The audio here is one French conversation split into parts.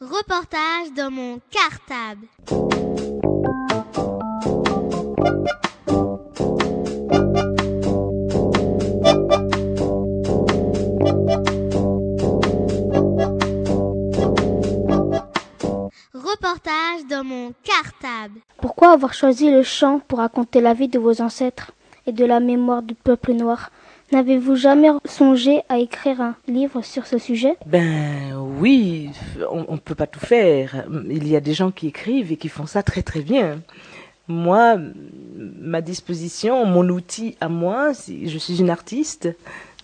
Reportage dans mon cartable. Reportage dans mon cartable. Pourquoi avoir choisi le chant pour raconter la vie de vos ancêtres et de la mémoire du peuple noir? N'avez-vous jamais songé à écrire un livre sur ce sujet? Ben oui, on ne peut pas tout faire. Il y a des gens qui écrivent et qui font ça très très bien. Moi, ma disposition, mon outil à moi, je suis une artiste,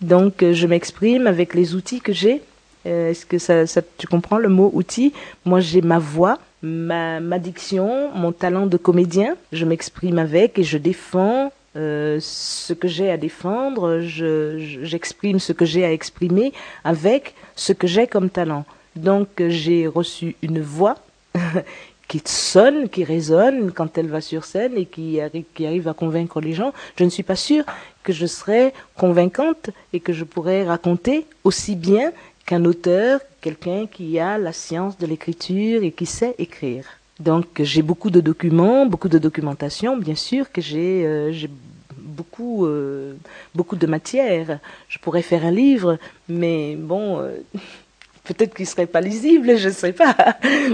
donc je m'exprime avec les outils que j'ai. Euh, est-ce que ça, ça, tu comprends le mot outil? Moi, j'ai ma voix, ma, ma diction, mon talent de comédien. Je m'exprime avec et je défends euh, ce que j'ai à défendre, j'exprime ce que j'ai à exprimer avec ce que j'ai comme talent. Donc j'ai reçu une voix qui sonne, qui résonne quand elle va sur scène et qui qui arrive à convaincre les gens. Je ne suis pas sûre que je serai convaincante et que je pourrais raconter aussi bien qu'un auteur, quelqu'un qui a la science de l'écriture et qui sait écrire. Donc j'ai beaucoup de documents, beaucoup de documentation, bien sûr que j'ai euh, beaucoup euh, beaucoup de matière. Je pourrais faire un livre, mais bon, euh, peut-être qu'il serait pas lisible, je ne sais pas.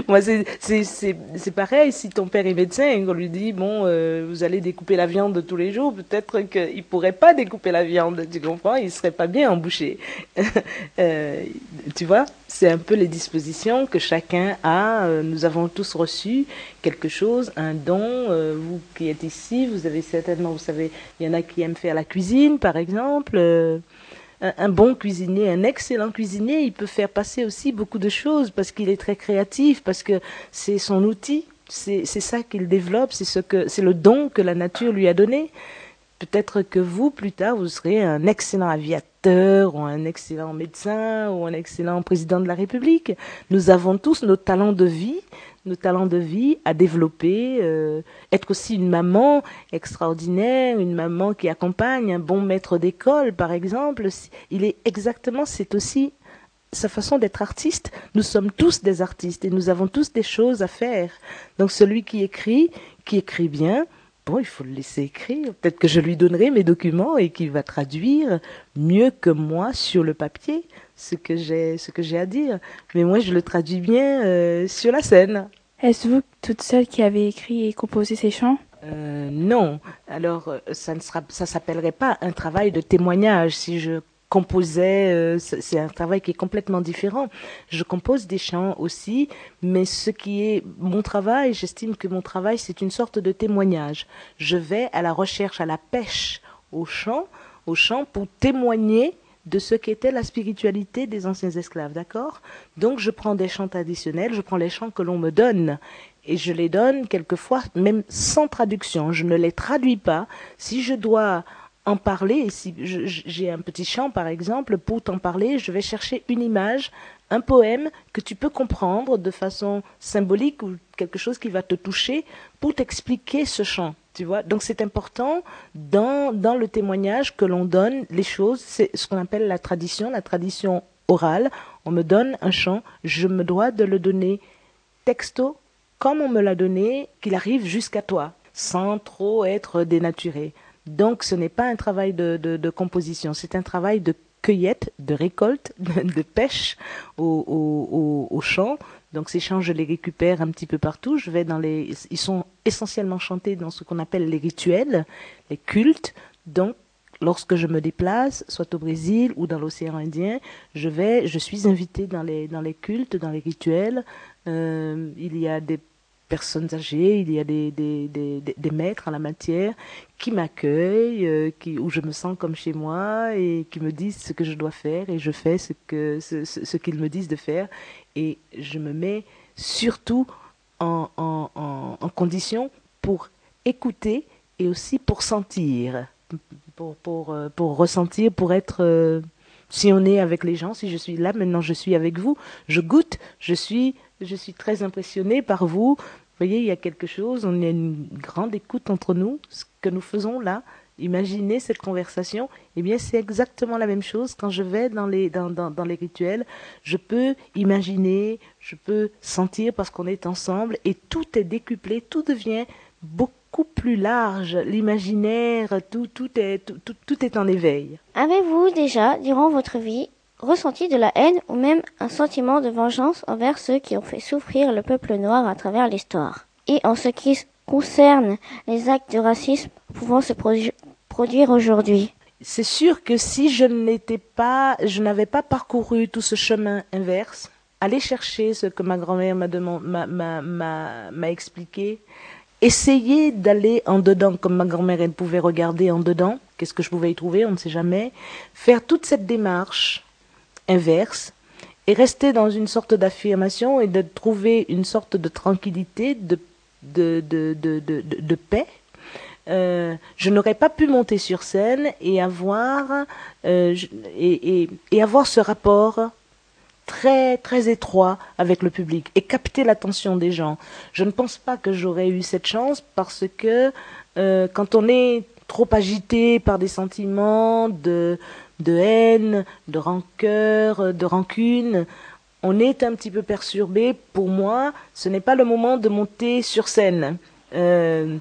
Moi, c'est pareil, si ton père est médecin, on lui dit, bon, euh, vous allez découper la viande tous les jours, peut-être qu'il pourrait pas découper la viande, tu comprends Il serait pas bien embouché. euh, tu vois C'est un peu les dispositions que chacun a. Euh, nous avons tous reçu quelque chose, un don. Euh, vous qui êtes ici, vous avez certainement, vous savez, il y en a qui aiment faire la cuisine, par exemple un, bon cuisinier, un excellent cuisinier, il peut faire passer aussi beaucoup de choses parce qu'il est très créatif, parce que c'est son outil, c'est ça qu'il développe, c'est ce que c'est le don que la nature lui a donné. Peut-être que vous, plus tard, vous serez un excellent aviateur ou un excellent médecin ou un excellent président de la République. Nous avons tous nos talents de vie, nos talents de vie à développer, euh, être aussi une maman extraordinaire, une maman qui accompagne, un bon maître d'école par exemple. Il est exactement, c'est aussi sa façon d'être artiste. Nous sommes tous des artistes et nous avons tous des choses à faire. Donc celui qui écrit, qui écrit bien, bon, il faut le laisser écrire. Peut-être que je lui donnerai mes documents et qu'il va traduire mieux que moi sur le papier ce que j'ai ce à dire. Mais moi, je le traduis bien euh, sur la scène. Est-ce vous toute seule qui avez écrit et composé ces chants? Euh, Non. Alors, euh, ça ne sera, ça s'appellerait pas un travail de témoignage si je composais, euh, c'est un travail qui est complètement différent. Je compose des chants aussi, mais ce qui est mon travail, j'estime que mon travail, c'est une sorte de témoignage. Je vais à la recherche, à la pêche au chant, au chant pour témoigner de ce qu'était la spiritualité des anciens esclaves, d'accord? Donc je prends des chants traditionnels, je prends les chants que l'on me donne et je les donne quelquefois même sans traduction, je ne les traduis pas. Si je dois en parler. Si j'ai un petit chant, par exemple, pour t'en parler, je vais chercher une image, un poème que tu peux comprendre de façon symbolique ou quelque chose qui va te toucher pour t'expliquer ce chant. Tu vois Donc c'est important dans, dans le témoignage que l'on donne les choses. C'est ce qu'on appelle la tradition, la tradition orale. On me donne un chant, je me dois de le donner texto comme on me l'a donné, qu'il arrive jusqu'à toi, sans trop être dénaturé. Donc ce n'est pas un travail de, composition, c'est un travail de cueillette, de récolte, de, pêche au, champ. Donc ces chants, je les récupère un petit peu partout. Je vais dans les, ils sont essentiellement chantés dans ce qu'on appelle les rituels, les cultes. Donc lorsque je me déplace, soit au Brésil ou dans l'océan Indien, je vais, je suis invitée dans les dans les cultes, dans les rituels. Euh, il y a des personnes âgées, il y a des, des, des, maîtres en la matière qui m'accueillent, euh, où je me sens comme chez moi et qui me disent ce que je dois faire et je fais ce que ce, ce, qu'ils me disent de faire. Et je me mets surtout en, en, en, en condition pour écouter et aussi pour sentir, pour, pour, euh, pour ressentir, pour être euh, si on est avec les gens, si je suis là, maintenant je suis avec vous, je goûte, je suis je suis très impressionnée par vous. Vous voyez, il y a quelque chose, on a une grande écoute entre nous. Ce que nous faisons là Imaginez cette conversation. Eh bien, c'est exactement la même chose quand je vais dans les, dans, dans, dans les rituels. Je peux imaginer, je peux sentir parce qu'on est ensemble et tout est décuplé, tout devient beaucoup plus large. L'imaginaire, tout, tout, est, tout, tout, est en éveil. Avez-vous déjà, durant votre vie, ressenti de la haine ou même un sentiment de vengeance envers ceux qui ont fait souffrir le peuple noir à travers l'histoire? Et en ce qui concerne les actes de racisme pouvant se produ- produire aujourd'hui? C'est sûr que si je n'étais pas, je n'avais pas parcouru tout ce chemin inverse, aller chercher ce que ma grand-mère m'a, m'a expliqué, essayer d'aller en dedans comme ma grand-mère elle pouvait regarder en dedans, qu'est-ce que je pouvais y trouver, on ne sait jamais, faire toute cette démarche inverse et rester dans une sorte d'affirmation et de trouver une sorte de tranquillité, de, de, de, de, paix. Euh, je n'aurais pas pu monter sur scène et avoir euh, et, et avoir ce rapport très très étroit avec le public et capter l'attention des gens. Je ne pense pas que j'aurais eu cette chance parce que euh, quand on est trop agité par des sentiments de de haine, de rancœur, de rancune, on est un petit peu perturbé. Pour moi, ce n'est pas le moment de monter sur scène. Euh,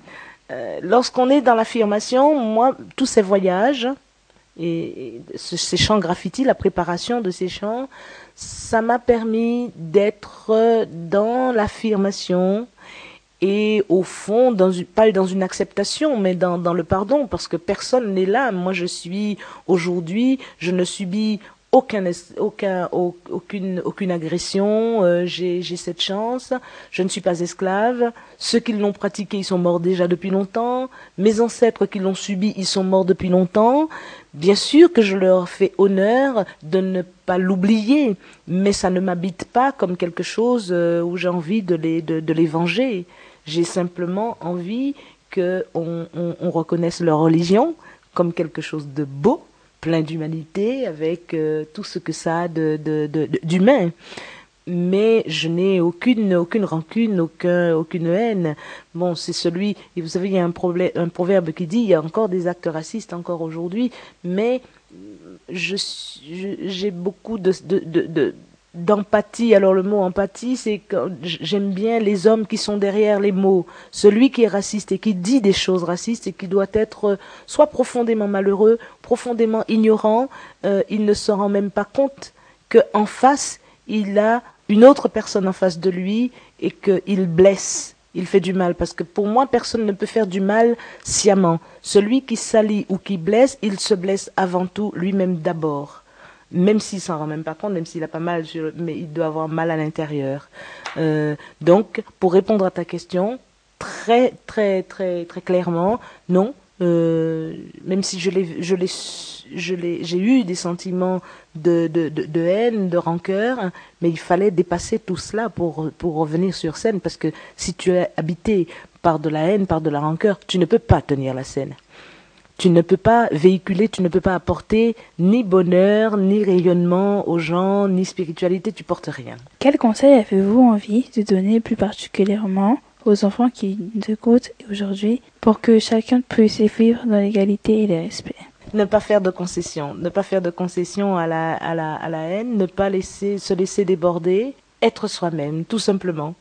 euh, Lorsqu'on est dans l'affirmation, moi, tous ces voyages et, ce- ces chants graffiti, la préparation de ces chants, ça m'a permis d'être dans l'affirmation et au fond, dans une, pas dans une acceptation, mais dans, dans le pardon, parce que personne n'est là. Moi, je suis aujourd'hui, je ne subis aucun, aucun, au- aucune, aucune agression. euh, J'ai j'ai cette chance. Je ne suis pas esclave. Ceux qui l'ont pratiqué, ils sont morts déjà depuis longtemps. Mes ancêtres qui l'ont subi, ils sont morts depuis longtemps. Bien sûr que je leur fais honneur de ne pas l'oublier, mais ça ne m'habite pas comme quelque chose euh, où j'ai envie de les, de, de les venger. J'ai simplement envie qu'on on, on reconnaisse leur religion comme quelque chose de beau, plein d'humanité, avec euh, tout ce que ça a de, de, de, d'humain. Mais je n'ai aucune, aucune rancune, aucun, aucune haine. Bon, c'est celui, et vous savez, il y a un, problème, un proverbe qui dit, il y a encore des actes racistes encore aujourd'hui, mais je, je- j'ai beaucoup de, de, de- d'empathie. Alors le mot empathie, c'est que j'aime bien les hommes qui sont derrière les mots. Celui qui est raciste et qui dit des choses racistes et qui doit être euh, soit profondément malheureux, profondément ignorant, euh, il ne se rend même pas compte que en face, il a une autre personne en face de lui et qu'il blesse. Il fait du mal parce que pour moi, personne ne peut faire du mal sciemment. Celui qui salit ou qui blesse, il se blesse avant tout lui-même d'abord même s'il s'en rend même pas compte, même s'il a pas mal, mais il doit avoir mal à l'intérieur. Euh, donc, pour répondre à ta question, très très très très clairement, non. Euh, même si je l'ai, je je l'ai, j'ai eu des sentiments de, de, de, de haine, de rancœur, hein, mais il fallait dépasser tout cela pour pour revenir sur scène, parce que si tu es habité par de la haine, par de la rancœur, tu ne peux pas tenir la scène tu ne peux pas véhiculer, tu ne peux pas apporter ni bonheur, ni rayonnement aux gens, ni spiritualité, tu portes rien. Quel conseil avez-vous envie de donner plus particulièrement aux enfants qui nous écoutent aujourd'hui pour que chacun puisse vivre dans l'égalité et le respect? Ne pas faire de concessions, ne pas faire de concessions à la, à la, à la haine, ne pas laisser, se laisser déborder, être soi-même, tout simplement.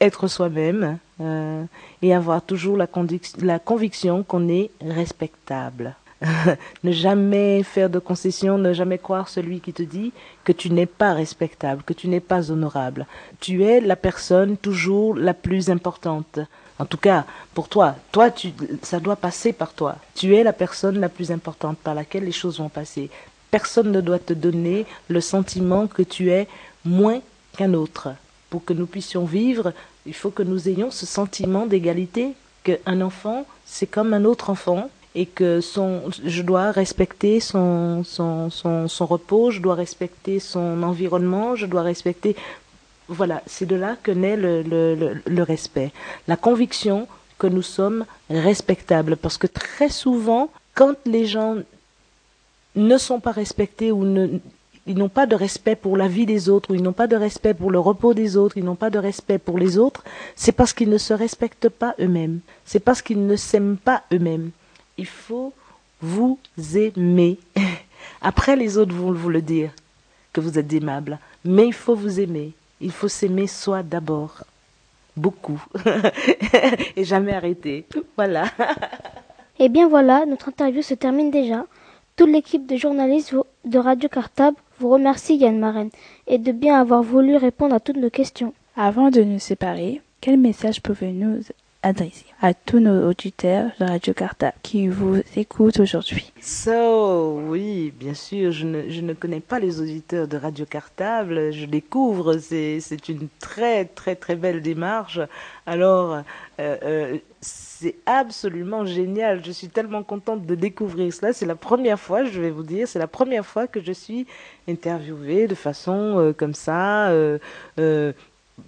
Être soi-même euh, et avoir toujours la, convic- la conviction qu'on est respectable. ne jamais faire de concessions, ne jamais croire celui qui te dit que tu n'es pas respectable, que tu n'es pas honorable. Tu es la personne toujours la plus importante. En tout cas, pour toi, toi, ça doit passer par toi. Tu es la personne la plus importante par laquelle les choses vont passer. Personne ne doit te donner le sentiment que tu es moins qu'un autre. Pour que nous puissions vivre, il faut que nous ayons ce sentiment d'égalité, qu'un enfant, c'est comme un autre enfant, et que son, je dois respecter son, son, son, son repos, je dois respecter son environnement, je dois respecter. Voilà, c'est de là que naît le, le, le, le respect. La conviction que nous sommes respectables. Parce que très souvent, quand les gens ne sont pas respectés ou ne, ils n'ont pas de respect pour la vie des autres, ou ils n'ont pas de respect pour le repos des autres, ils n'ont pas de respect pour les autres, c'est parce qu'ils ne se respectent pas eux-mêmes. C'est parce qu'ils ne s'aiment pas eux-mêmes. Il faut vous aimer. Après, les autres vont vous le dire, que vous êtes aimable. Mais il faut vous aimer. Il faut s'aimer soi d'abord. Beaucoup. Et jamais arrêter. Voilà. Et eh bien voilà, notre interview se termine déjà. Toute l'équipe de journalistes de Radio Cartable vous remercie Yann Marraine et de bien avoir voulu répondre à toutes nos questions. Avant de nous séparer, quel message pouvez-nous adresser à tous nos auditeurs de Radio Cartable qui vous écoutent aujourd'hui. So, oui, bien sûr, je ne, je ne connais pas les auditeurs de Radio Cartable, je découvre, c'est une très très très belle démarche. Alors, euh, euh, c'est absolument génial, je suis tellement contente de découvrir cela. C'est la première fois, je vais vous dire, c'est la première fois que je suis interviewée de façon euh, comme ça.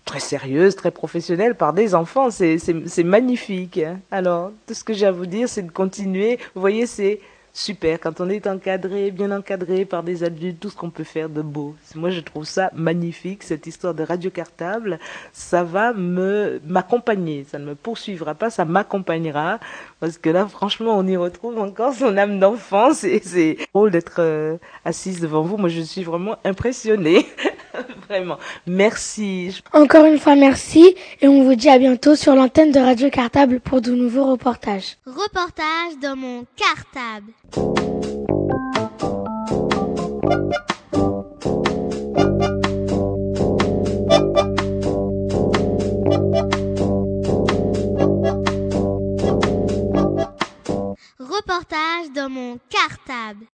Très sérieuse, très professionnelle par des enfants. C'est magnifique. Hein. Alors, tout ce que j'ai à vous dire, c'est de continuer. Vous voyez, c'est super. Quand on est encadré, bien encadré par des adultes, tout ce qu'on peut faire de beau. Moi, je trouve ça magnifique, cette histoire de radio cartable. Ça va me m'accompagner. Ça ne me poursuivra pas, ça m'accompagnera. Parce que là, franchement, on y retrouve encore son âme d'enfance c'est drôle d'être euh, assise devant vous. Moi, je suis vraiment impressionnée. Vraiment. Merci. Encore une fois, merci. Et on vous dit à bientôt sur l'antenne de Radio Cartable pour de nouveaux reportages. Reportage dans mon cartable. Reportage dans mon cartable.